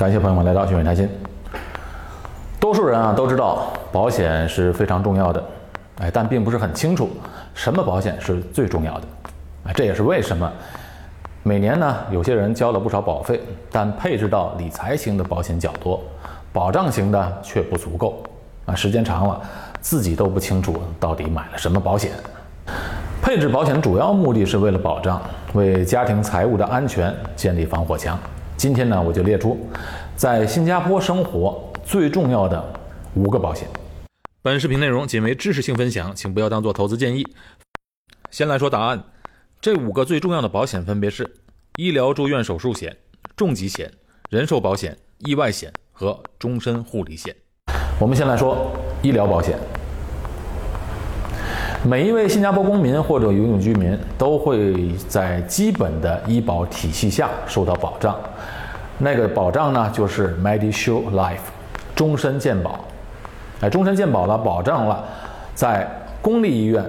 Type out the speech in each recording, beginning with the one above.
感谢朋友们来到聚美谈心。多数人啊都知道保险是非常重要的，哎，但并不是很清楚什么保险是最重要的。啊，这也是为什么每年呢有些人交了不少保费，但配置到理财型的保险较多，保障型的却不足够。啊，时间长了，自己都不清楚到底买了什么保险。配置保险主要目的是为了保障，为家庭财务的安全建立防火墙。今天呢，我就列出在新加坡生活最重要的五个保险。本视频内容仅为知识性分享，请不要当做投资建议。先来说答案，这五个最重要的保险分别是医疗住院手术险、重疾险、人寿保险、意外险和终身护理险。我们先来说医疗保险。每一位新加坡公民或者永久居民都会在基本的医保体系下受到保障，那个保障呢就是 Medishield Life，终身健保。哎，终身健保呢保障了在公立医院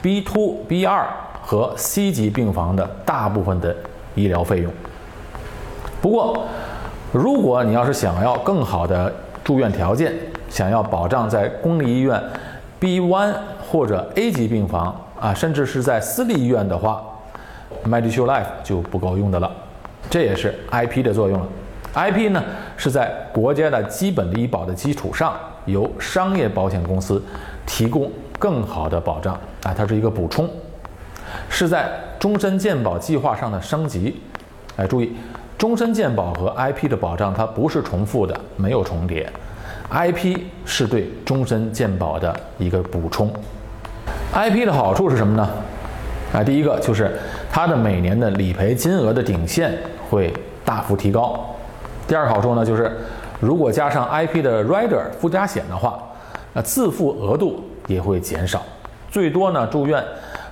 B two、B 二和 C 级病房的大部分的医疗费用。不过，如果你要是想要更好的住院条件，想要保障在公立医院 B one 或者 A 级病房啊，甚至是在私立医院的话，Medishield Life 就不够用的了。这也是 IP 的作用了。IP 呢是在国家的基本医保的基础上，由商业保险公司提供更好的保障啊，它是一个补充，是在终身健保计划上的升级。哎，注意，终身健保和 IP 的保障它不是重复的，没有重叠。IP 是对终身健保的一个补充。IP 的好处是什么呢？啊，第一个就是它的每年的理赔金额的顶线会大幅提高。第二个好处呢，就是如果加上 IP 的 Rider 附加险的话，那自付额度也会减少，最多呢住院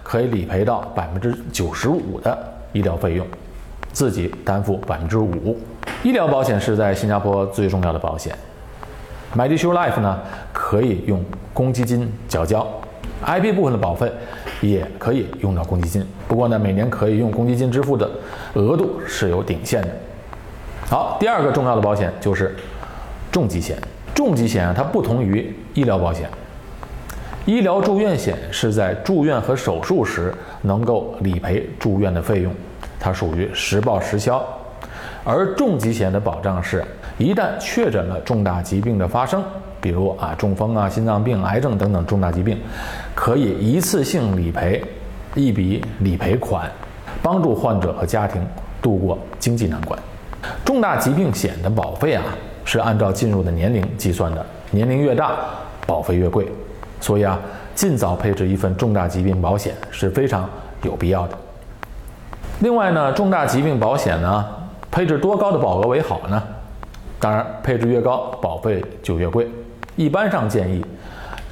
可以理赔到百分之九十五的医疗费用，自己担负百分之五。医疗保险是在新加坡最重要的保险。Medishield Life 呢可以用公积金缴交。IP 部分的保费也可以用到公积金，不过呢，每年可以用公积金支付的额度是有顶限的。好，第二个重要的保险就是重疾险。重疾险啊，它不同于医疗保险。医疗住院险是在住院和手术时能够理赔住院的费用，它属于实报实销。而重疾险的保障是，一旦确诊了重大疾病的发生。比如啊，中风啊、心脏病、癌症等等重大疾病，可以一次性理赔一笔理赔款，帮助患者和家庭度过经济难关。重大疾病险的保费啊，是按照进入的年龄计算的，年龄越大，保费越贵。所以啊，尽早配置一份重大疾病保险是非常有必要的。另外呢，重大疾病保险呢，配置多高的保额为好呢？当然，配置越高，保费就越贵。一般上建议，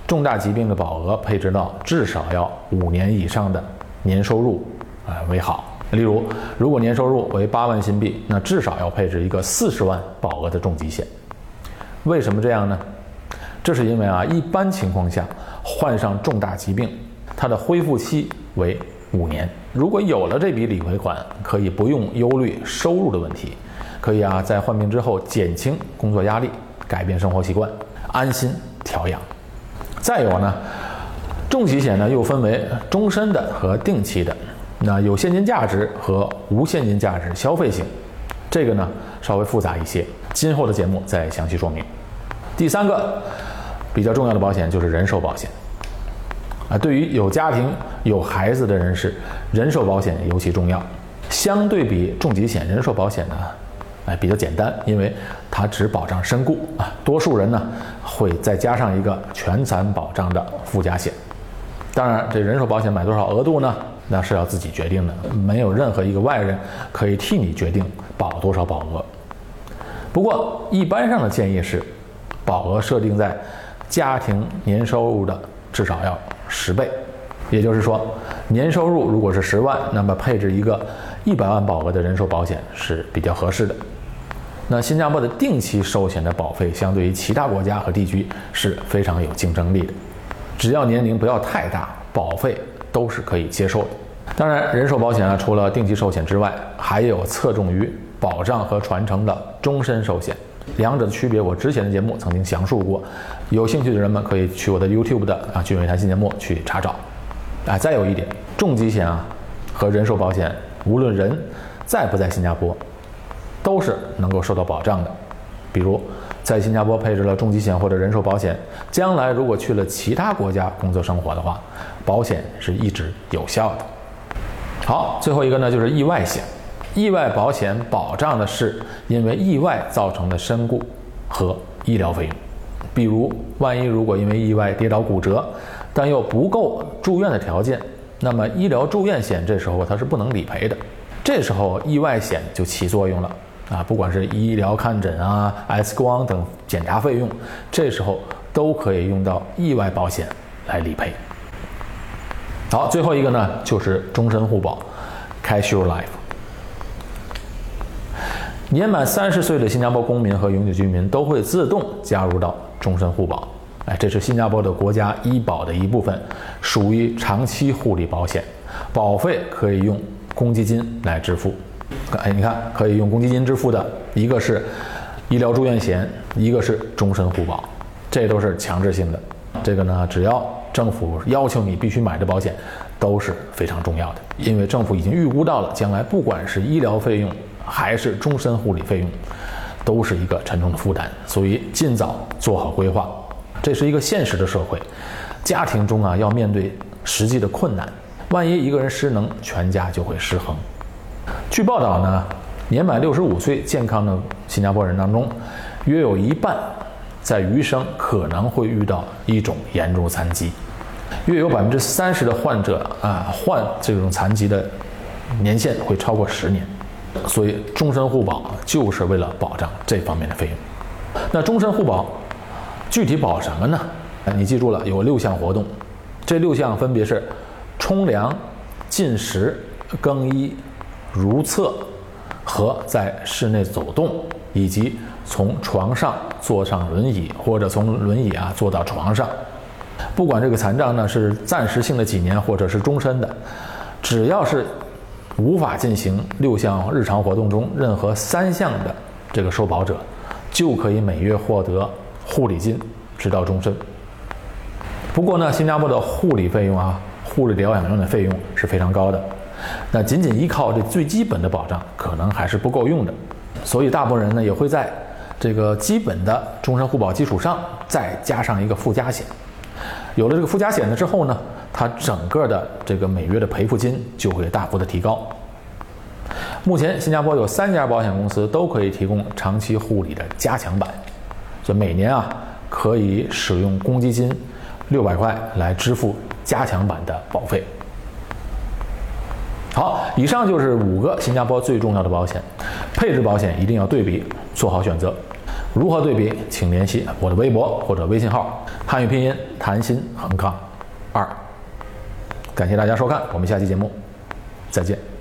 重大疾病的保额配置到至少要五年以上的年收入啊为好。例如，如果年收入为八万新币，那至少要配置一个四十万保额的重疾险。为什么这样呢？这是因为啊，一般情况下患上重大疾病，它的恢复期为五年。如果有了这笔理赔款，可以不用忧虑收入的问题，可以啊在患病之后减轻工作压力，改变生活习惯。安心调养。再有呢，重疾险呢又分为终身的和定期的，那有现金价值和无现金价值消费型，这个呢稍微复杂一些，今后的节目再详细说明。第三个比较重要的保险就是人寿保险，啊，对于有家庭有孩子的人士，人寿保险尤其重要。相对比重疾险，人寿保险呢。哎，比较简单，因为它只保障身故啊。多数人呢会再加上一个全残保障的附加险。当然，这人寿保险买多少额度呢？那是要自己决定的，没有任何一个外人可以替你决定保多少保额。不过，一般上的建议是，保额设定在家庭年收入的至少要十倍。也就是说，年收入如果是十万，那么配置一个一百万保额的人寿保险是比较合适的。那新加坡的定期寿险的保费，相对于其他国家和地区是非常有竞争力的。只要年龄不要太大，保费都是可以接受的。当然，人寿保险啊，除了定期寿险之外，还有侧重于保障和传承的终身寿险。两者的区别，我之前的节目曾经详述过，有兴趣的人们可以去我的 YouTube 的啊“俊伟谈新节目”去查找。啊，再有一点，重疾险啊和人寿保险，无论人在不在新加坡，都是能够受到保障的。比如在新加坡配置了重疾险或者人寿保险，将来如果去了其他国家工作生活的话，保险是一直有效的。好，最后一个呢就是意外险。意外保险保障的是因为意外造成的身故和医疗费用，比如万一如果因为意外跌倒骨折，但又不够住院的条件，那么医疗住院险这时候它是不能理赔的，这时候意外险就起作用了啊，不管是医疗看诊啊、X 光等检查费用，这时候都可以用到意外保险来理赔。好，最后一个呢就是终身互保，Cash Your Life。年满三十岁的新加坡公民和永久居民都会自动加入到终身互保，哎，这是新加坡的国家医保的一部分，属于长期护理保险，保费可以用公积金来支付。哎，你看，可以用公积金支付的一个是医疗住院险，一个是终身互保，这都是强制性的。这个呢，只要政府要求你必须买的保险，都是非常重要的，因为政府已经预估到了将来不管是医疗费用。还是终身护理费用，都是一个沉重的负担，所以尽早做好规划。这是一个现实的社会，家庭中啊要面对实际的困难，万一一个人失能，全家就会失衡。据报道呢，年满六十五岁健康的新加坡人当中，约有一半在余生可能会遇到一种严重残疾，约有百分之三十的患者啊患这种残疾的年限会超过十年。所以，终身互保就是为了保障这方面的费用。那终身互保具体保什么呢？你记住了，有六项活动，这六项分别是：冲凉、进食、更衣、如厕和在室内走动，以及从床上坐上轮椅或者从轮椅啊坐到床上。不管这个残障呢是暂时性的几年，或者是终身的，只要是。无法进行六项日常活动中任何三项的这个受保者，就可以每月获得护理金，直到终身。不过呢，新加坡的护理费用啊，护理疗养院的费用是非常高的，那仅仅依靠这最基本的保障，可能还是不够用的。所以，大部分人呢也会在这个基本的终身互保基础上，再加上一个附加险。有了这个附加险了之后呢？它整个的这个每月的赔付金就会大幅的提高。目前新加坡有三家保险公司都可以提供长期护理的加强版，所以每年啊可以使用公积金六百块来支付加强版的保费。以上就是五个新加坡最重要的保险，配置保险一定要对比，做好选择。如何对比？请联系我的微博或者微信号，汉语拼音谭鑫恒康二。感谢大家收看，我们下期节目再见。